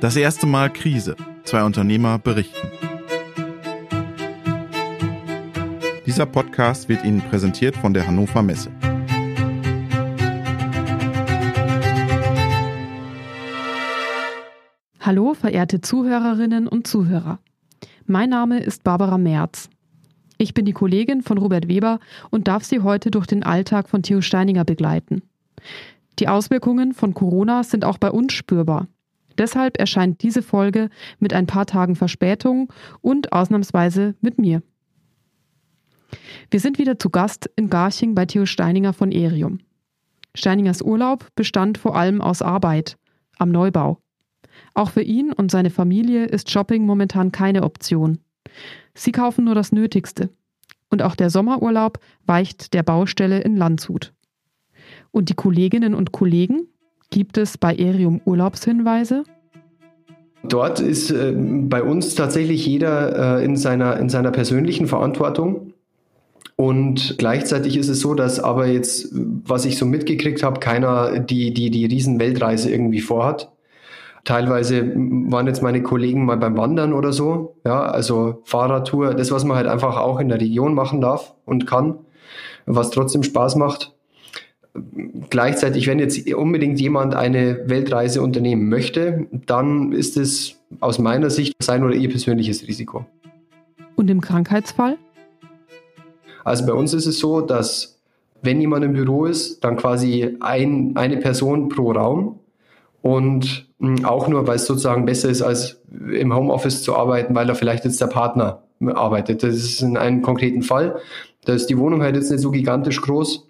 Das erste Mal Krise. Zwei Unternehmer berichten. Dieser Podcast wird Ihnen präsentiert von der Hannover Messe. Hallo, verehrte Zuhörerinnen und Zuhörer. Mein Name ist Barbara Merz. Ich bin die Kollegin von Robert Weber und darf Sie heute durch den Alltag von Theo Steininger begleiten. Die Auswirkungen von Corona sind auch bei uns spürbar. Deshalb erscheint diese Folge mit ein paar Tagen Verspätung und ausnahmsweise mit mir. Wir sind wieder zu Gast in Garching bei Theo Steininger von Erium. Steiningers Urlaub bestand vor allem aus Arbeit am Neubau. Auch für ihn und seine Familie ist Shopping momentan keine Option. Sie kaufen nur das Nötigste. Und auch der Sommerurlaub weicht der Baustelle in Landshut. Und die Kolleginnen und Kollegen? Gibt es bei Erium Urlaubshinweise? Dort ist äh, bei uns tatsächlich jeder äh, in, seiner, in seiner persönlichen Verantwortung. Und gleichzeitig ist es so, dass aber jetzt, was ich so mitgekriegt habe, keiner die, die, die Riesenweltreise irgendwie vorhat. Teilweise waren jetzt meine Kollegen mal beim Wandern oder so. Ja, also Fahrradtour, das, was man halt einfach auch in der Region machen darf und kann, was trotzdem Spaß macht. Gleichzeitig, wenn jetzt unbedingt jemand eine Weltreise unternehmen möchte, dann ist es aus meiner Sicht sein oder ihr persönliches Risiko. Und im Krankheitsfall? Also bei uns ist es so, dass wenn jemand im Büro ist, dann quasi ein, eine Person pro Raum und hm, auch nur, weil es sozusagen besser ist, als im Homeoffice zu arbeiten, weil da vielleicht jetzt der Partner arbeitet. Das ist in einem konkreten Fall. Da ist die Wohnung halt jetzt nicht so gigantisch groß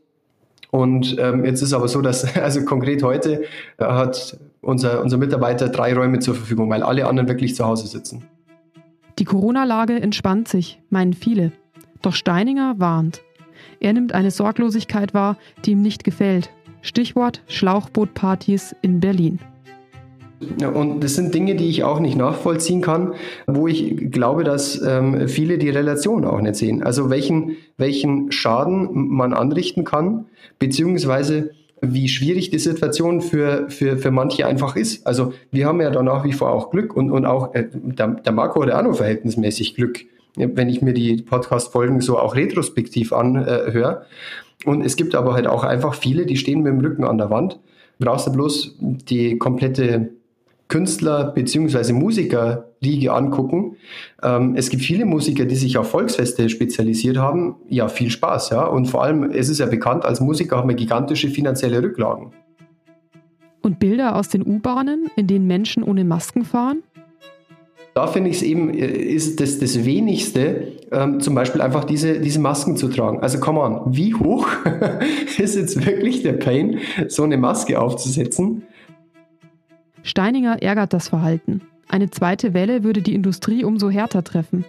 und ähm, jetzt ist aber so, dass, also konkret heute äh, hat unser, unser Mitarbeiter drei Räume zur Verfügung, weil alle anderen wirklich zu Hause sitzen. Die Corona-Lage entspannt sich, meinen viele. Doch Steininger warnt. Er nimmt eine Sorglosigkeit wahr, die ihm nicht gefällt. Stichwort Schlauchbootpartys in Berlin. Und das sind Dinge, die ich auch nicht nachvollziehen kann, wo ich glaube, dass ähm, viele die Relation auch nicht sehen. Also welchen, welchen Schaden man anrichten kann, beziehungsweise wie schwierig die Situation für, für, für manche einfach ist. Also wir haben ja da nach wie vor auch Glück und, und auch äh, der, der Marco hat ja verhältnismäßig Glück, wenn ich mir die Podcast-Folgen so auch retrospektiv anhöre. Äh, und es gibt aber halt auch einfach viele, die stehen mit dem Rücken an der Wand. Brauchst du bloß die komplette Künstler- bzw. Musikerriege angucken. Ähm, es gibt viele Musiker, die sich auf Volksfeste spezialisiert haben. Ja, viel Spaß, ja. Und vor allem, es ist ja bekannt, als Musiker haben wir gigantische finanzielle Rücklagen. Und Bilder aus den U-Bahnen, in denen Menschen ohne Masken fahren? Da finde ich es eben, äh, ist das das Wenigste, ähm, zum Beispiel einfach diese, diese Masken zu tragen. Also come on, wie hoch ist jetzt wirklich der Pain, so eine Maske aufzusetzen? Steininger ärgert das Verhalten. Eine zweite Welle würde die Industrie umso härter treffen.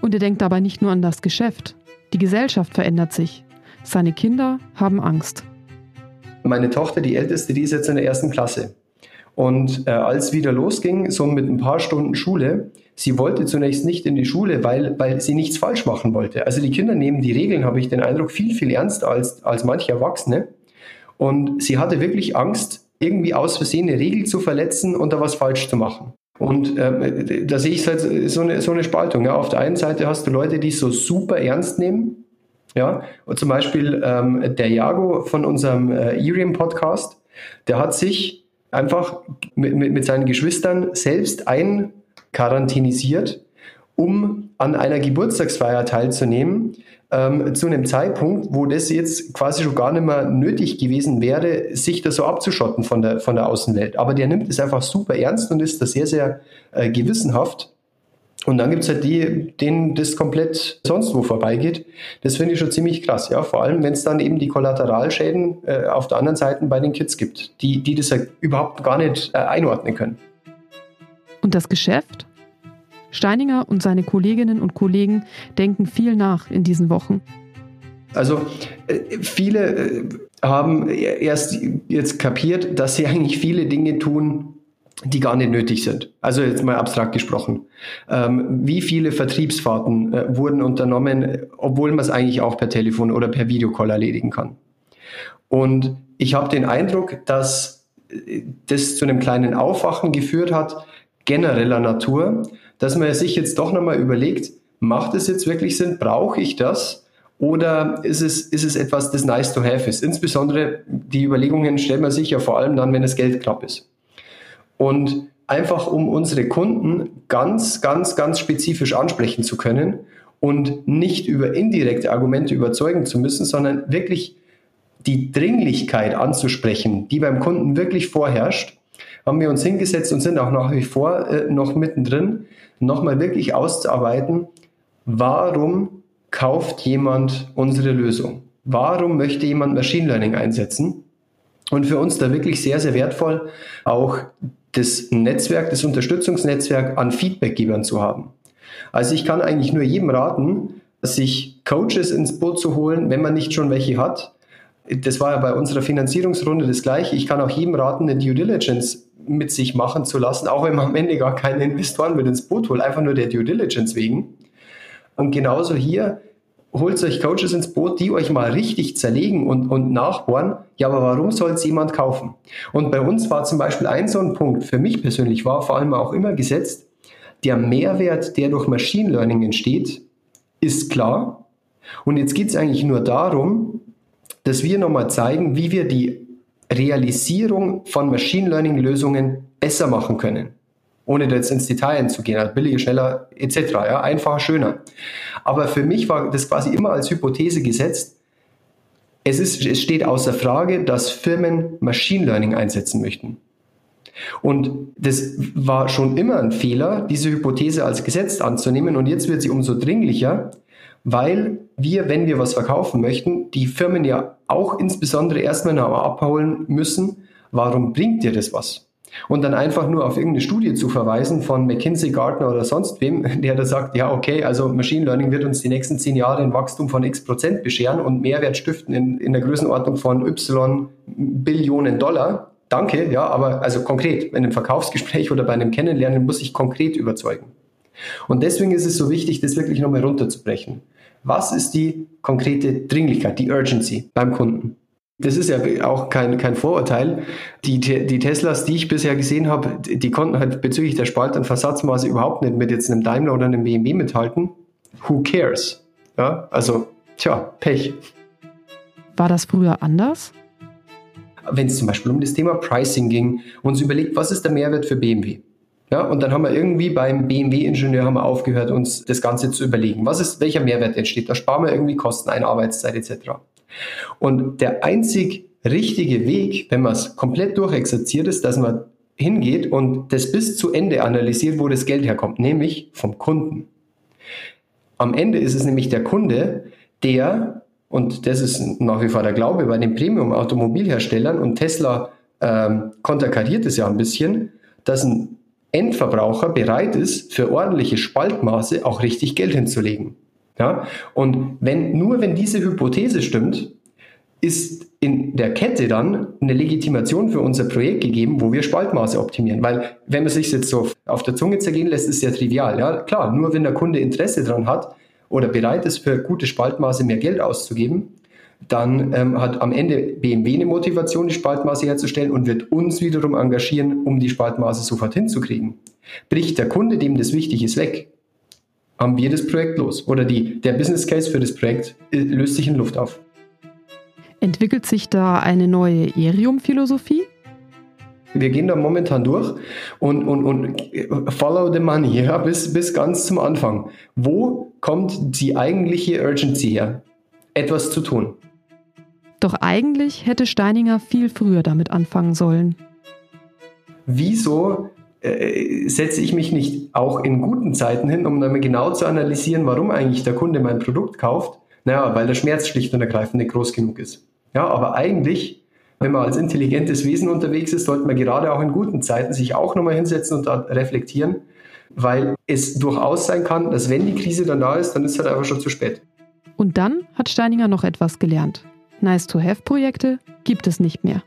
Und er denkt dabei nicht nur an das Geschäft. Die Gesellschaft verändert sich. Seine Kinder haben Angst. Meine Tochter, die älteste, die ist jetzt in der ersten Klasse. Und äh, als wieder losging, so mit ein paar Stunden Schule, sie wollte zunächst nicht in die Schule, weil, weil sie nichts falsch machen wollte. Also die Kinder nehmen die Regeln, habe ich den Eindruck, viel, viel ernster als, als manche Erwachsene. Und sie hatte wirklich Angst, irgendwie aus Versehen eine Regel zu verletzen und da was falsch zu machen. Und äh, da sehe ich halt so eine, so eine Spaltung. Ja. Auf der einen Seite hast du Leute, die es so super ernst nehmen. Ja, und zum Beispiel ähm, der Jago von unserem äh, Irium-Podcast, der hat sich einfach mit, mit, mit seinen Geschwistern selbst einquarantinisiert, um an einer Geburtstagsfeier teilzunehmen, ähm, zu einem Zeitpunkt, wo das jetzt quasi schon gar nicht mehr nötig gewesen wäre, sich da so abzuschotten von der, von der Außenwelt. Aber der nimmt es einfach super ernst und ist da sehr, sehr äh, gewissenhaft. Und dann gibt es halt die, denen das komplett sonst wo vorbeigeht. Das finde ich schon ziemlich krass, ja. Vor allem, wenn es dann eben die Kollateralschäden äh, auf der anderen Seite bei den Kids gibt, die, die das ja überhaupt gar nicht äh, einordnen können. Und das Geschäft? Steininger und seine Kolleginnen und Kollegen denken viel nach in diesen Wochen. Also äh, viele äh, haben erst jetzt kapiert, dass sie eigentlich viele Dinge tun, die gar nicht nötig sind. Also jetzt mal abstrakt gesprochen. Ähm, wie viele Vertriebsfahrten äh, wurden unternommen, obwohl man es eigentlich auch per Telefon oder per Videocall erledigen kann? Und ich habe den Eindruck, dass das zu einem kleinen Aufwachen geführt hat, genereller Natur, dass man sich jetzt doch nochmal überlegt, macht es jetzt wirklich Sinn, brauche ich das? Oder ist es, ist es etwas, das nice to have ist? Insbesondere die Überlegungen stellt man sich ja vor allem dann, wenn das Geld knapp ist. Und einfach um unsere Kunden ganz, ganz, ganz spezifisch ansprechen zu können und nicht über indirekte Argumente überzeugen zu müssen, sondern wirklich die Dringlichkeit anzusprechen, die beim Kunden wirklich vorherrscht, haben wir uns hingesetzt und sind auch nach wie vor äh, noch mittendrin, nochmal wirklich auszuarbeiten, warum kauft jemand unsere Lösung? Warum möchte jemand Machine Learning einsetzen? Und für uns da wirklich sehr, sehr wertvoll, auch das Netzwerk, das Unterstützungsnetzwerk an Feedbackgebern zu haben. Also ich kann eigentlich nur jedem raten, sich Coaches ins Boot zu holen, wenn man nicht schon welche hat. Das war ja bei unserer Finanzierungsrunde das gleiche. Ich kann auch jedem raten, eine Due Diligence mit sich machen zu lassen, auch wenn man am Ende gar keine Investoren mit ins Boot holt, einfach nur der Due Diligence wegen. Und genauso hier, holt euch Coaches ins Boot, die euch mal richtig zerlegen und, und nachbohren, ja, aber warum soll es jemand kaufen? Und bei uns war zum Beispiel ein so ein Punkt, für mich persönlich war vor allem auch immer gesetzt, der Mehrwert, der durch Machine Learning entsteht, ist klar. Und jetzt geht es eigentlich nur darum, dass wir nochmal zeigen, wie wir die Realisierung von Machine Learning Lösungen besser machen können ohne jetzt ins Detail zu gehen, also billiger, schneller etc. Ja, einfacher, schöner. Aber für mich war das quasi immer als Hypothese gesetzt. Es, ist, es steht außer Frage, dass Firmen Machine Learning einsetzen möchten. Und das war schon immer ein Fehler, diese Hypothese als Gesetz anzunehmen. Und jetzt wird sie umso dringlicher, weil wir, wenn wir was verkaufen möchten, die Firmen ja auch insbesondere erstmal noch abholen müssen, warum bringt dir das was? Und dann einfach nur auf irgendeine Studie zu verweisen von McKinsey, Gartner oder sonst wem, der da sagt, ja, okay, also Machine Learning wird uns die nächsten zehn Jahre ein Wachstum von x Prozent bescheren und Mehrwert stiften in, in der Größenordnung von y Billionen Dollar. Danke, ja, aber also konkret, in einem Verkaufsgespräch oder bei einem Kennenlernen muss ich konkret überzeugen. Und deswegen ist es so wichtig, das wirklich nochmal runterzubrechen. Was ist die konkrete Dringlichkeit, die Urgency beim Kunden? Das ist ja auch kein, kein Vorurteil. Die, die Teslas, die ich bisher gesehen habe, die konnten halt bezüglich der Spalt- und Versatzmaße überhaupt nicht mit jetzt einem Daimler oder einem BMW mithalten. Who cares? Ja, also, tja, Pech. War das früher anders? Wenn es zum Beispiel um das Thema Pricing ging, uns überlegt, was ist der Mehrwert für BMW? Ja, und dann haben wir irgendwie beim BMW-Ingenieur haben wir aufgehört, uns das Ganze zu überlegen. Was ist, welcher Mehrwert entsteht? Da sparen wir irgendwie Kosten ein, Arbeitszeit etc. Und der einzig richtige Weg, wenn man es komplett durchexerziert ist, dass man hingeht und das bis zu Ende analysiert, wo das Geld herkommt, nämlich vom Kunden. Am Ende ist es nämlich der Kunde, der, und das ist nach wie vor der Glaube bei den Premium-Automobilherstellern und Tesla ähm, konterkariert es ja ein bisschen, dass ein Endverbraucher bereit ist, für ordentliche Spaltmaße auch richtig Geld hinzulegen. Ja? Und wenn, nur wenn diese Hypothese stimmt, ist in der Kette dann eine Legitimation für unser Projekt gegeben, wo wir Spaltmaße optimieren. Weil wenn man sich jetzt so auf der Zunge zergehen lässt, ist ja trivial. Ja, klar, nur wenn der Kunde Interesse daran hat oder bereit ist, für gute Spaltmaße mehr Geld auszugeben, dann ähm, hat am Ende BMW eine Motivation, die Spaltmaße herzustellen und wird uns wiederum engagieren, um die Spaltmaße sofort hinzukriegen. Bricht der Kunde, dem das wichtig ist, weg, haben wir das Projekt los. Oder die, der Business Case für das Projekt äh, löst sich in Luft auf. Entwickelt sich da eine neue Erium-Philosophie? Wir gehen da momentan durch und, und, und äh, follow the money, ja, bis, bis ganz zum Anfang. Wo kommt die eigentliche Urgency her, etwas zu tun? Doch eigentlich hätte Steininger viel früher damit anfangen sollen. Wieso äh, setze ich mich nicht auch in guten Zeiten hin, um dann genau zu analysieren, warum eigentlich der Kunde mein Produkt kauft? Naja, weil der Schmerz schlicht und ergreifend nicht groß genug ist. Ja, aber eigentlich, wenn man als intelligentes Wesen unterwegs ist, sollte man gerade auch in guten Zeiten sich auch nochmal hinsetzen und reflektieren, weil es durchaus sein kann, dass wenn die Krise dann da ist, dann ist es halt einfach schon zu spät. Und dann hat Steininger noch etwas gelernt. Nice-to-have-Projekte gibt es nicht mehr.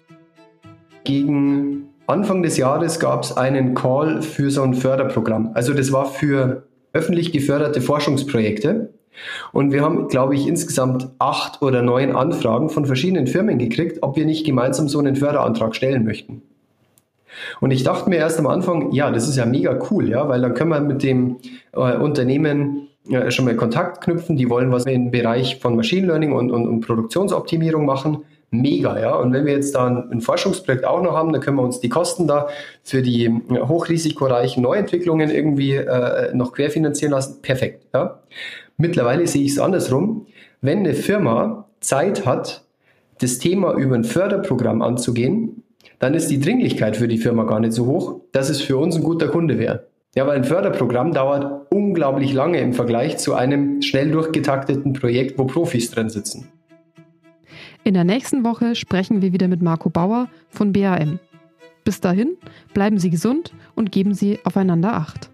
Gegen Anfang des Jahres gab es einen Call für so ein Förderprogramm. Also das war für öffentlich geförderte Forschungsprojekte. Und wir haben, glaube ich, insgesamt acht oder neun Anfragen von verschiedenen Firmen gekriegt, ob wir nicht gemeinsam so einen Förderantrag stellen möchten. Und ich dachte mir erst am Anfang, ja, das ist ja mega cool, ja, weil dann können wir mit dem äh, Unternehmen äh, schon mal Kontakt knüpfen. Die wollen was im Bereich von Machine Learning und, und, und Produktionsoptimierung machen. Mega, ja. Und wenn wir jetzt da ein, Forschungsprojekt auch noch haben, dann können wir uns die Kosten da für die hochrisikoreichen Neuentwicklungen irgendwie äh, noch querfinanzieren lassen. Perfekt, ja. Mittlerweile sehe ich es andersrum. Wenn eine Firma Zeit hat, das Thema über ein Förderprogramm anzugehen, dann ist die Dringlichkeit für die Firma gar nicht so hoch, dass es für uns ein guter Kunde wäre. Ja, weil ein Förderprogramm dauert unglaublich lange im Vergleich zu einem schnell durchgetakteten Projekt, wo Profis drin sitzen. In der nächsten Woche sprechen wir wieder mit Marco Bauer von BAM. Bis dahin, bleiben Sie gesund und geben Sie aufeinander Acht.